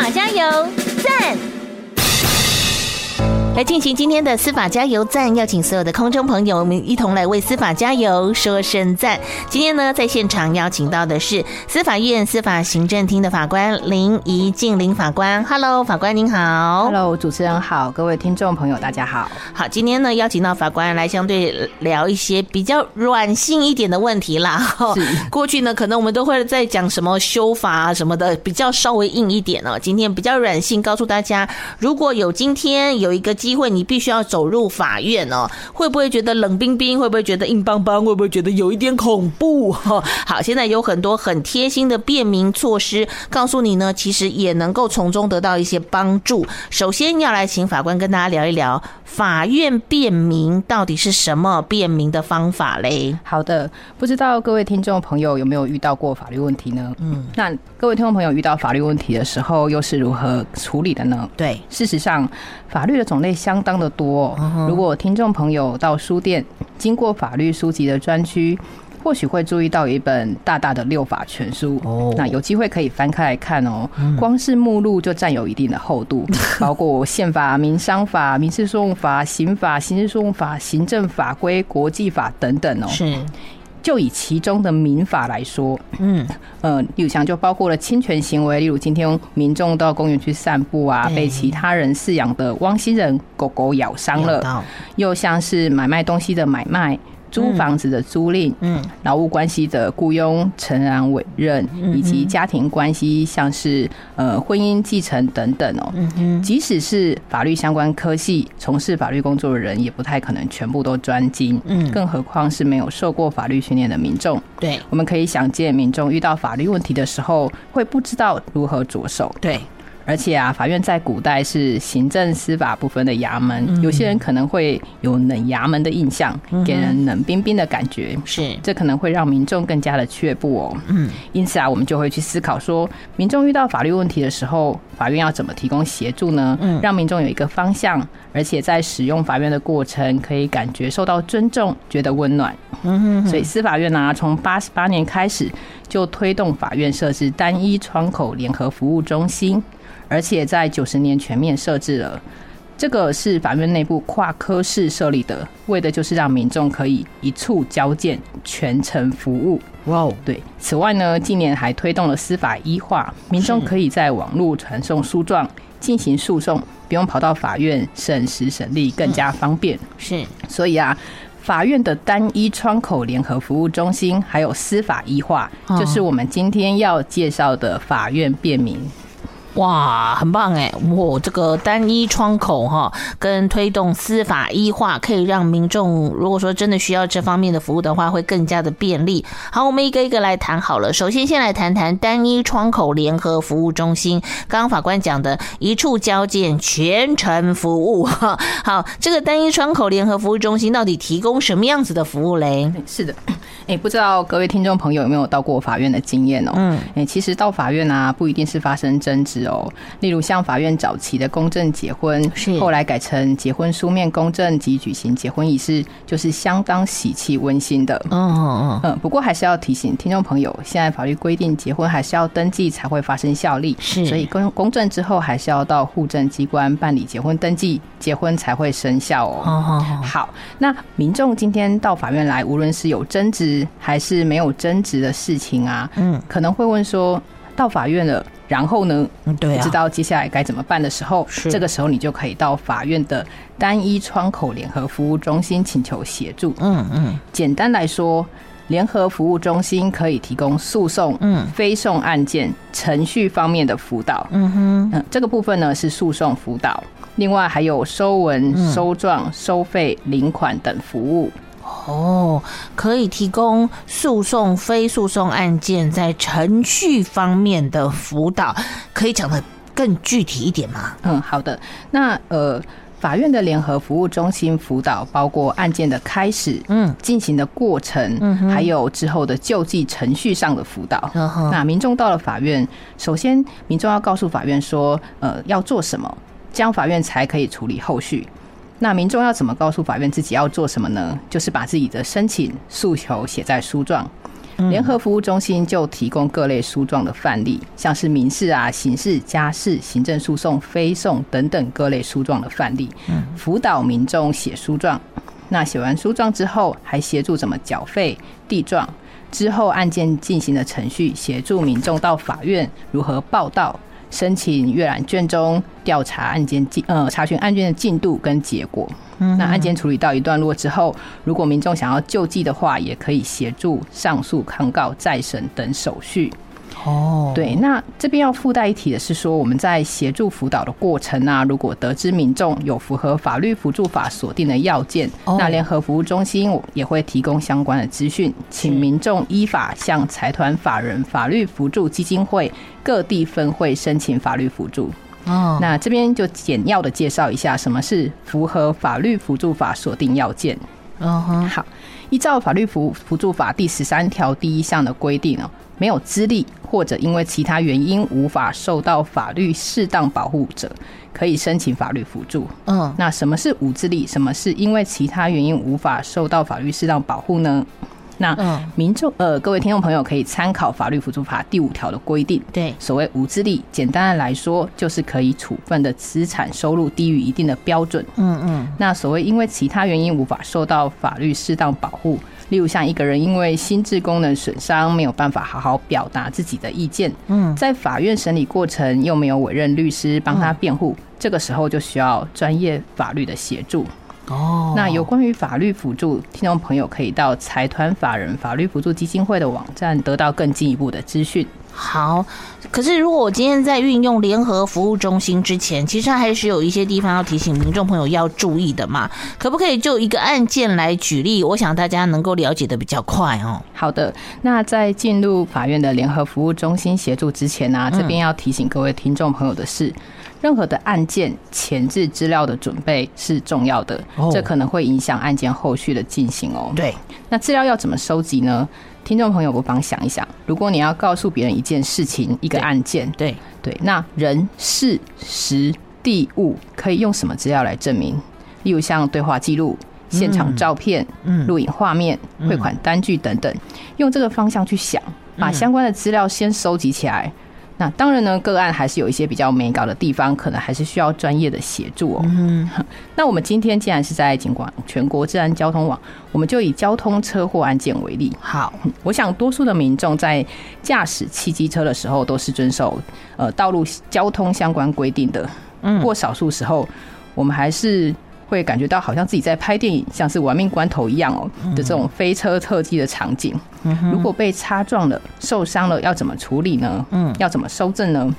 马加油，赞！来进行今天的司法加油站，邀请所有的空中朋友，我们一同来为司法加油，说声赞。今天呢，在现场邀请到的是司法院司法行政厅的法官林怡静林法官。Hello，法官您好。Hello，主持人好，各位听众朋友大家好。好，今天呢，邀请到法官来相对聊一些比较软性一点的问题啦。是。过去呢，可能我们都会在讲什么修法啊什么的，比较稍微硬一点哦。今天比较软性，告诉大家，如果有今天有一个机会，你必须要走入法院哦，会不会觉得冷冰冰？会不会觉得硬邦邦？会不会觉得有一点恐怖？哈好，现在有很多很贴心的便民措施，告诉你呢，其实也能够从中得到一些帮助。首先要来请法官跟大家聊一聊法院便民到底是什么便民的方法嘞？好的，不知道各位听众朋友有没有遇到过法律问题呢？嗯，那各位听众朋友遇到法律问题的时候，又是如何处理的呢？对，事实上，法律的种类相当的多。如果听众朋友到书店经过法律书籍的专区，或许会注意到一本大大的六法全书。哦，那有机会可以翻开来看哦。光是目录就占有一定的厚度，包括宪法、民商法、民事诉讼法、刑法、刑事诉讼法、行政法规、国际法等等哦。是。就以其中的民法来说，嗯，呃，例如像就包括了侵权行为，例如今天民众到公园去散步啊，被其他人饲养的汪星人狗狗咬伤了，又像是买卖东西的买卖。租房子的租赁，嗯，劳务关系的雇佣、承揽、委任，以及家庭关系，像是呃婚姻继承等等哦。嗯，即使是法律相关科系从事法律工作的人，也不太可能全部都专精。嗯，更何况是没有受过法律训练的民众。对，我们可以想见，民众遇到法律问题的时候，会不知道如何着手。对。而且啊，法院在古代是行政司法不分的衙门，有些人可能会有冷衙门的印象，给人冷冰冰的感觉。是，这可能会让民众更加的却步哦。嗯，因此啊，我们就会去思考说，民众遇到法律问题的时候，法院要怎么提供协助呢？嗯，让民众有一个方向，而且在使用法院的过程，可以感觉受到尊重，觉得温暖。嗯，所以司法院呢，从八十八年开始就推动法院设置单一窗口联合服务中心。而且在九十年全面设置了，这个是法院内部跨科室设立的，为的就是让民众可以一触交件，全程服务。哇哦，对。此外呢，近年还推动了司法医化，民众可以在网络传送诉状进行诉讼，不用跑到法院省时省力，更加方便。是。所以啊，法院的单一窗口联合服务中心，还有司法医化，就是我们今天要介绍的法院便民。哇，很棒哎！我这个单一窗口哈，跟推动司法医化，可以让民众如果说真的需要这方面的服务的话，会更加的便利。好，我们一个一个来谈好了。首先，先来谈谈单一窗口联合服务中心。刚刚法官讲的一处交件，全程服务哈。好，这个单一窗口联合服务中心到底提供什么样子的服务嘞？是的，哎，不知道各位听众朋友有没有到过法院的经验哦？嗯，哎，其实到法院啊，不一定是发生争执。哦，例如像法院早期的公证结婚，是后来改成结婚书面公证及举行结婚仪式，就是相当喜气温馨的。嗯嗯嗯。不过还是要提醒听众朋友，现在法律规定结婚还是要登记才会发生效力，是，所以公公证之后还是要到户政机关办理结婚登记，结婚才会生效哦。好，好，那民众今天到法院来，无论是有争执还是没有争执的事情啊，嗯，可能会问说，到法院了。然后呢，对，不知道接下来该怎么办的时候，这个时候你就可以到法院的单一窗口联合服务中心请求协助。嗯嗯，简单来说，联合服务中心可以提供诉讼、嗯，非讼案件程序方面的辅导。嗯哼，嗯，这个部分呢是诉讼辅导，另外还有收文、收状、收费、领款等服务。哦，可以提供诉讼、非诉讼案件在程序方面的辅导，可以讲的更具体一点吗？嗯，好的。那呃，法院的联合服务中心辅导包括案件的开始、嗯，进行的过程，嗯，还有之后的救济程序上的辅导。嗯哼。那民众到了法院，首先民众要告诉法院说，呃，要做什么，这样法院才可以处理后续。那民众要怎么告诉法院自己要做什么呢？就是把自己的申请诉求写在书状，联合服务中心就提供各类诉状的范例，像是民事啊、刑事、家事、行政诉讼、非讼等等各类诉状的范例，辅导民众写诉状。那写完诉状之后，还协助怎么缴费、递状。之后案件进行的程序，协助民众到法院如何报到、申请阅览卷宗、调查案件进呃查询案件的进度跟结果。那案件处理到一段落之后，如果民众想要救济的话，也可以协助上诉、抗告、再审等手续。哦，对，那这边要附带一提的是说，我们在协助辅导的过程啊，如果得知民众有符合法律辅助法锁定的要件，那联合服务中心也会提供相关的资讯，请民众依法向财团法人法律辅助基金会各地分会申请法律辅助。哦，那这边就简要的介绍一下什么是符合法律辅助法锁定要件。嗯哼，好，依照法律辅辅助法第十三条第一项的规定哦，没有资历或者因为其他原因无法受到法律适当保护者，可以申请法律辅助。嗯，那什么是无资历？什么是因为其他原因无法受到法律适当保护呢？那民众呃，各位听众朋友可以参考法律辅助法第五条的规定。对，所谓无资历，简单的来说就是可以处分的资产收入低于一定的标准。嗯嗯。那所谓因为其他原因无法受到法律适当保护，例如像一个人因为心智功能损伤没有办法好好表达自己的意见，嗯，在法院审理过程又没有委任律师帮他辩护，这个时候就需要专业法律的协助。哦，那有关于法律辅助，听众朋友可以到财团法人法律辅助基金会的网站得到更进一步的资讯。好，可是如果我今天在运用联合服务中心之前，其实还是有一些地方要提醒民众朋友要注意的嘛。可不可以就一个案件来举例？我想大家能够了解的比较快哦。好的，那在进入法院的联合服务中心协助之前呢、啊，这边要提醒各位听众朋友的是。任何的案件前置资料的准备是重要的，这可能会影响案件后续的进行哦。对，那资料要怎么收集呢？听众朋友不妨想一想，如果你要告诉别人一件事情、一个案件，对对，那人、事、时、地、物可以用什么资料来证明？例如像对话记录、现场照片、录影画面、汇款单据等等，用这个方向去想，把相关的资料先收集起来。那当然呢，个案还是有一些比较美搞的地方，可能还是需要专业的协助哦。嗯，那我们今天既然是在警广全国治安交通网，我们就以交通车祸案件为例。好，我想多数的民众在驾驶汽机车的时候，都是遵守呃道路交通相关规定的。嗯，不过少数时候，我们还是。会感觉到好像自己在拍电影，像是玩命关头一样哦的这种飞车特技的场景。如果被擦撞了、受伤了，要怎么处理呢？嗯，要怎么收正呢？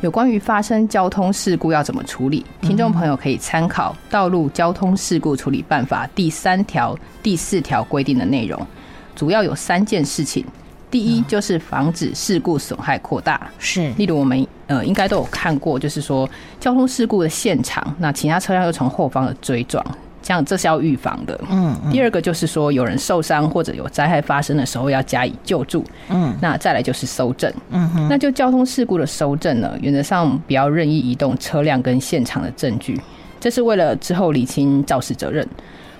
有关于发生交通事故要怎么处理，听众朋友可以参考《道路交通事故处理办法》第三条、第四条规定的内容，主要有三件事情。第一就是防止事故损害扩大，是，例如我们呃应该都有看过，就是说交通事故的现场，那其他车辆又从后方的追撞，这样这是要预防的。嗯，第二个就是说有人受伤或者有灾害发生的时候要加以救助。嗯，那再来就是搜证。嗯哼，那就交通事故的搜证呢，原则上不要任意移动车辆跟现场的证据，这是为了之后理清肇事责任。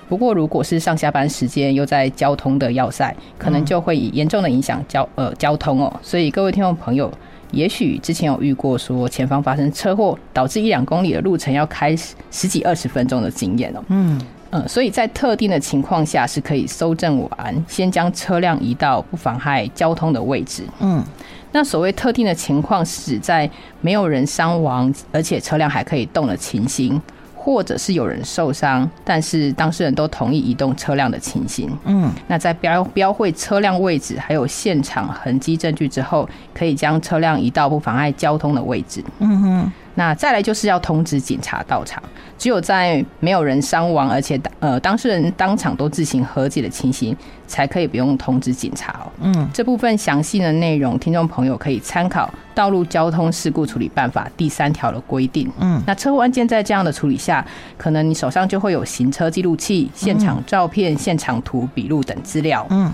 不过，如果是上下班时间又在交通的要塞，可能就会严重的影响交呃交通哦。所以各位听众朋友，也许之前有遇过说前方发生车祸，导致一两公里的路程要开十几二十分钟的经验哦。嗯嗯，所以在特定的情况下是可以搜证完，先将车辆移到不妨害交通的位置。嗯，那所谓特定的情况是指在没有人伤亡，而且车辆还可以动的情形。或者是有人受伤，但是当事人都同意移动车辆的情形。嗯，那在标标会车辆位置还有现场痕迹证据之后，可以将车辆移到不妨碍交通的位置。嗯哼。那再来就是要通知警察到场，只有在没有人伤亡，而且呃当事人当场都自行和解的情形，才可以不用通知警察哦。嗯，这部分详细的内容，听众朋友可以参考《道路交通事故处理办法》第三条的规定。嗯，那车祸案件在这样的处理下，可能你手上就会有行车记录器、现场照片、现场图、笔录等资料。嗯。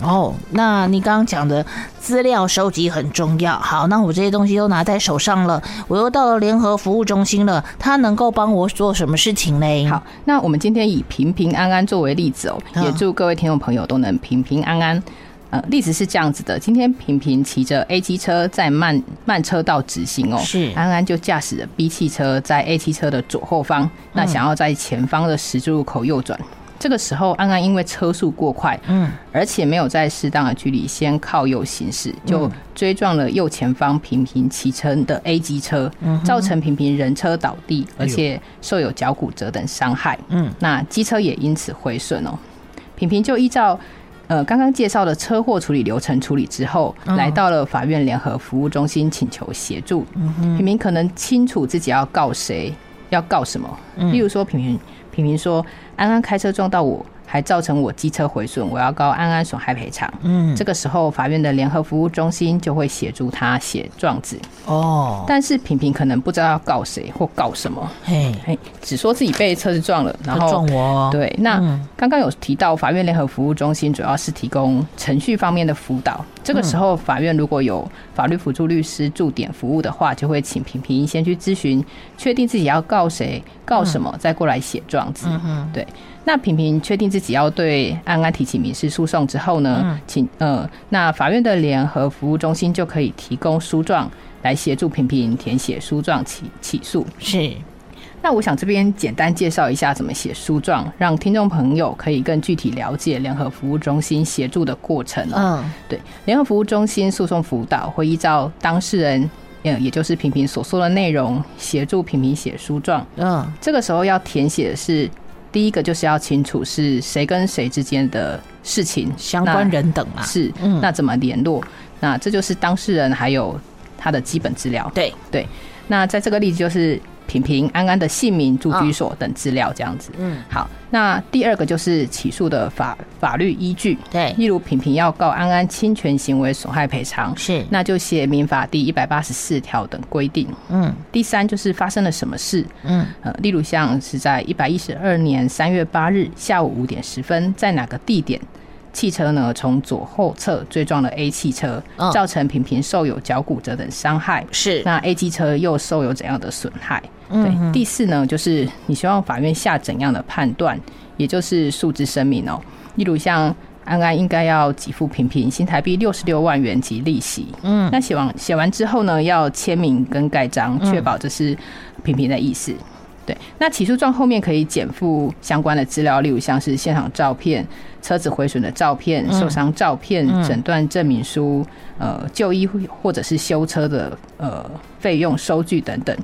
哦，那你刚刚讲的资料收集很重要。好，那我这些东西都拿在手上了，我又到了联合服务中心了，他能够帮我做什么事情呢？好，那我们今天以平平安安作为例子哦，也祝各位听众朋友都能平平安安。呃，例子是这样子的：今天平平骑着 A 机车在慢慢车道直行哦，是安安就驾驶着 B 汽车在 A 汽车的左后方，那想要在前方的十字路口右转。这个时候，安安因为车速过快，嗯，而且没有在适当的距离先靠右行驶，就追撞了右前方平平骑车的 A 机车，造成平平人车倒地，而且受有脚骨折等伤害，嗯，那机车也因此毁损哦。平平就依照呃刚刚介绍的车祸处理流程处理之后，来到了法院联合服务中心请求协助。平平可能清楚自己要告谁，要告什么，例如说平平。平平说：“安安开车撞到我。”还造成我机车毁损，我要告安安损害赔偿。嗯，这个时候法院的联合服务中心就会协助他写状子。哦，但是平平可能不知道要告谁或告什么。嘿，嘿，只说自己被车子撞了，然后撞我。对，那刚刚有提到法院联合服务中心主要是提供程序方面的辅导。这个时候法院如果有法律辅助律师驻点服务的话，就会请平平先去咨询，确定自己要告谁、告什么，再过来写状子。嗯，对。那平平确定自己要对安安提起民事诉讼之后呢，请呃，那法院的联合服务中心就可以提供书状来协助平平填写书状起起诉。是，那我想这边简单介绍一下怎么写书状，让听众朋友可以更具体了解联合服务中心协助的过程。嗯，对，联合服务中心诉讼辅导会依照当事人，嗯，也就是平平所说的内容，协助平平写书状。嗯，这个时候要填写的是。第一个就是要清楚是谁跟谁之间的事情，相关人等嘛，是，那怎么联络？那这就是当事人还有他的基本资料。对对，那在这个例子就是。平平安安的姓名、住居所等资料，这样子。嗯，好。那第二个就是起诉的法法律依据。对，例如平平要告安安侵权行为损害赔偿，是，那就写民法第一百八十四条等规定。嗯，第三就是发生了什么事。嗯，呃，例如像是在一百一十二年三月八日下午五点十分，在哪个地点？汽车呢，从左后侧追撞了 A 汽车，造成平平受有脚骨折等伤害。是，那 A 汽车又受有怎样的损害？对，第四呢，就是你希望法院下怎样的判断，也就是诉之声明哦。例如像安安应该要给付平平新台币六十六万元及利息。嗯，那写完写完之后呢，要签名跟盖章，确保这是平平的意思。对，那起诉状后面可以减负相关的资料，例如像是现场照片、车子毁损的照片、受伤照片、诊断证明书、呃就医或者是修车的呃费用收据等等。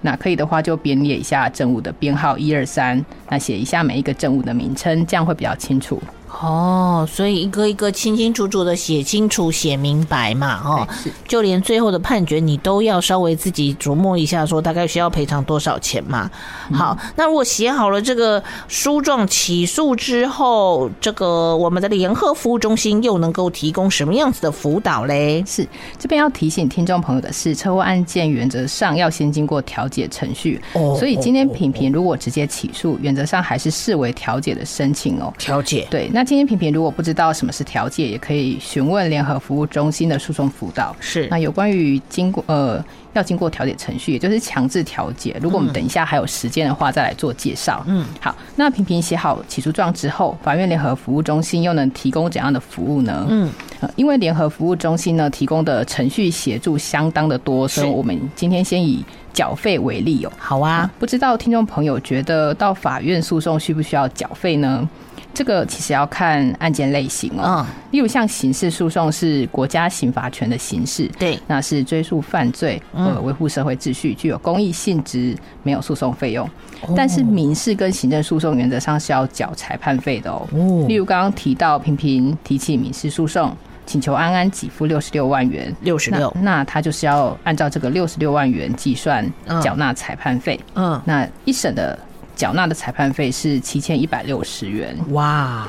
那可以的话，就编列一下证物的编号一二三，那写一下每一个证物的名称，这样会比较清楚。哦，所以一个一个清清楚楚的写清楚、写明白嘛，哦，就连最后的判决你都要稍微自己琢磨一下，说大概需要赔偿多少钱嘛。好，那如果写好了这个书状起诉之后，这个我们的联合服务中心又能够提供什么样子的辅导嘞？是这边要提醒听众朋友的是，车祸案件原则上要先经过调解程序，哦，所以今天平平如果直接起诉，原则上还是视为调解的申请哦。调解，对，那。今天平平如果不知道什么是调解，也可以询问联合服务中心的诉讼辅导。是，那有关于经过呃要经过调解程序，也就是强制调解。如果我们等一下还有时间的话，再来做介绍。嗯，好。那平平写好起诉状之后，法院联合服务中心又能提供怎样的服务呢？嗯，因为联合服务中心呢提供的程序协助相当的多，所以我们今天先以缴费为例哦。好啊，不知道听众朋友觉得到法院诉讼需不需要缴费呢？这个其实要看案件类型哦，例如像刑事诉讼是国家刑罚权的形式，对，那是追诉犯罪呃维护社会秩序，具有公益性质，没有诉讼费用。但是民事跟行政诉讼原则上是要缴裁判费的哦。例如刚刚提到平平提起民事诉讼，请求安安给付六十六万元，六十六，那他就是要按照这个六十六万元计算缴纳裁判费。嗯，那一审的。缴纳的裁判费是七千一百六十元。哇，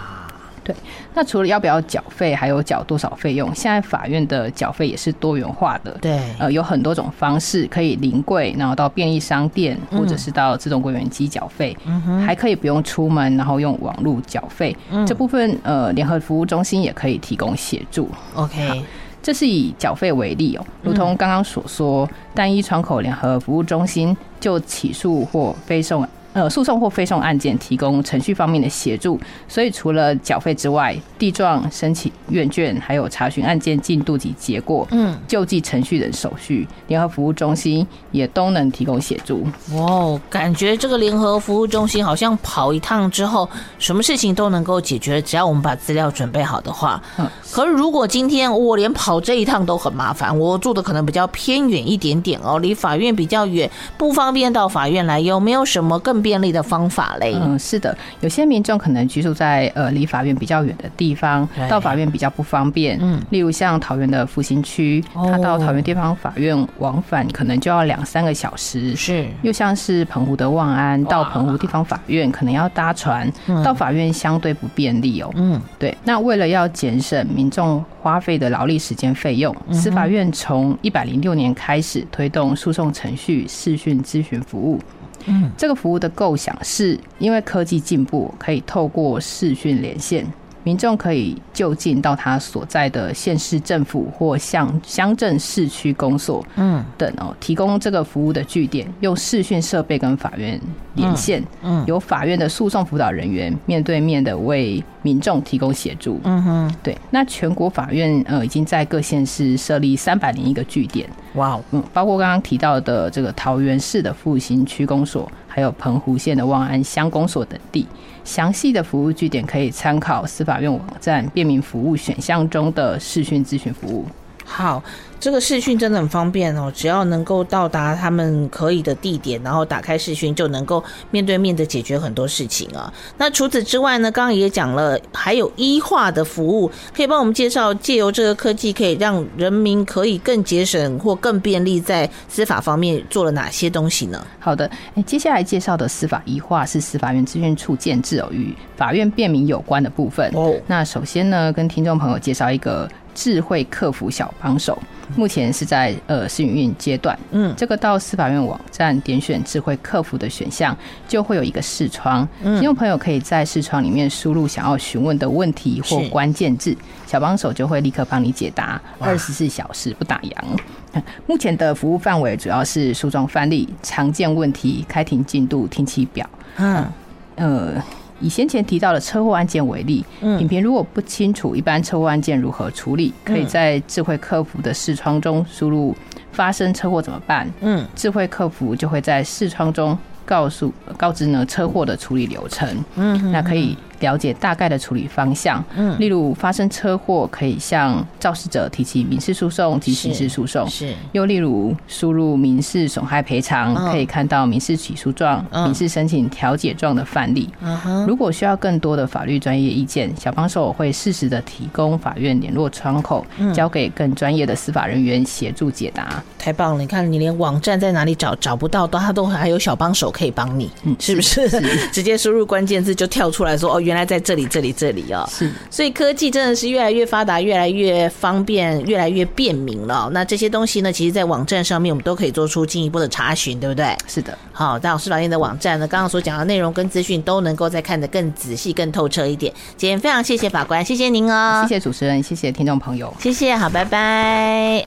对，那除了要不要缴费，还有缴多少费用？现在法院的缴费也是多元化的。对，呃，有很多种方式，可以临柜，然后到便利商店，或者是到自动柜员机缴费。嗯哼，还可以不用出门，然后用网络缴费。嗯，这部分呃，联合服务中心也可以提供协助。OK，这是以缴费为例哦，如同刚刚所说，单一窗口联合服务中心就起诉或非讼。呃，诉讼或非讼案件提供程序方面的协助，所以除了缴费之外，地状申请阅卷，还有查询案件进度及结果，嗯，救济程序等手续，联合服务中心也都能提供协助。哦，感觉这个联合服务中心好像跑一趟之后，什么事情都能够解决，只要我们把资料准备好的话。嗯，可是如果今天我连跑这一趟都很麻烦，我住的可能比较偏远一点点哦，离法院比较远，不方便到法院来，有没有什么更便利的方法嘞？嗯，是的，有些民众可能居住在呃离法院比较远的地方，到法院比较不方便。嗯，例如像桃园的复兴区，他到桃园地方法院往返可能就要两三个小时。是，又像是澎湖的望安到澎湖地方法院，可能要搭船到法院，相对不便利哦。嗯，对。那为了要节省民众花费的劳力时间费用，司法院从一百零六年开始推动诉讼程序视讯咨询服务。嗯，这个服务的构想是因为科技进步，可以透过视讯连线。民众可以就近到他所在的县市政府或乡乡镇市区公所，嗯，等哦，提供这个服务的据点，用视讯设备跟法院连线，嗯，由法院的诉讼辅导人员面对面的为民众提供协助，嗯哼，对。那全国法院呃已经在各县市设立三百零一个据点，哇，嗯，包括刚刚提到的这个桃园市的复兴区公所。还有澎湖县的望安乡公所等地，详细的服务据点可以参考司法院网站便民服务选项中的视讯咨询服务。好。这个视讯真的很方便哦，只要能够到达他们可以的地点，然后打开视讯就能够面对面的解决很多事情啊。那除此之外呢，刚刚也讲了，还有医化的服务，可以帮我们介绍，借由这个科技，可以让人民可以更节省或更便利在司法方面做了哪些东西呢？好的，接下来介绍的司法医化是司法院资讯处建置哦，与法院便民有关的部分哦。那首先呢，跟听众朋友介绍一个。智慧客服小帮手，目前是在呃试营运阶段。嗯，这个到司法院网站点选智慧客服的选项，就会有一个视窗。听众朋友可以在视窗里面输入想要询问的问题或关键字，小帮手就会立刻帮你解答，二十四小时不打烊。目前的服务范围主要是诉状范例、常见问题、开庭进度、听期表。嗯，呃。以先前提到的车祸案件为例，嗯，品评如果不清楚一般车祸案件如何处理，可以在智慧客服的视窗中输入“发生车祸怎么办”，嗯，智慧客服就会在视窗中告诉告知呢车祸的处理流程，嗯，那可以。了解大概的处理方向，嗯，例如发生车祸可以向肇事者提起民事诉讼及刑事诉讼，是。又例如输入民事损害赔偿，可以看到民事起诉状、民事申请调解状的范例。如果需要更多的法律专业意见，小帮手会适时的提供法院联络窗口，交给更专业的司法人员协助解答。太棒了！你看，你连网站在哪里找找不到，都他都还有小帮手可以帮你，嗯，是不是？直接输入关键字就跳出来说，哦，原来在这里，这里，这里哦。是，所以科技真的是越来越发达，越来越方便，越来越便民了。那这些东西呢，其实，在网站上面我们都可以做出进一步的查询，对不对？是的。好，到司法院的网站呢，刚刚所讲的内容跟资讯都能够再看得更仔细、更透彻一点。今天非常谢谢法官，谢谢您哦，谢谢主持人，谢谢听众朋友，谢谢，好，拜拜。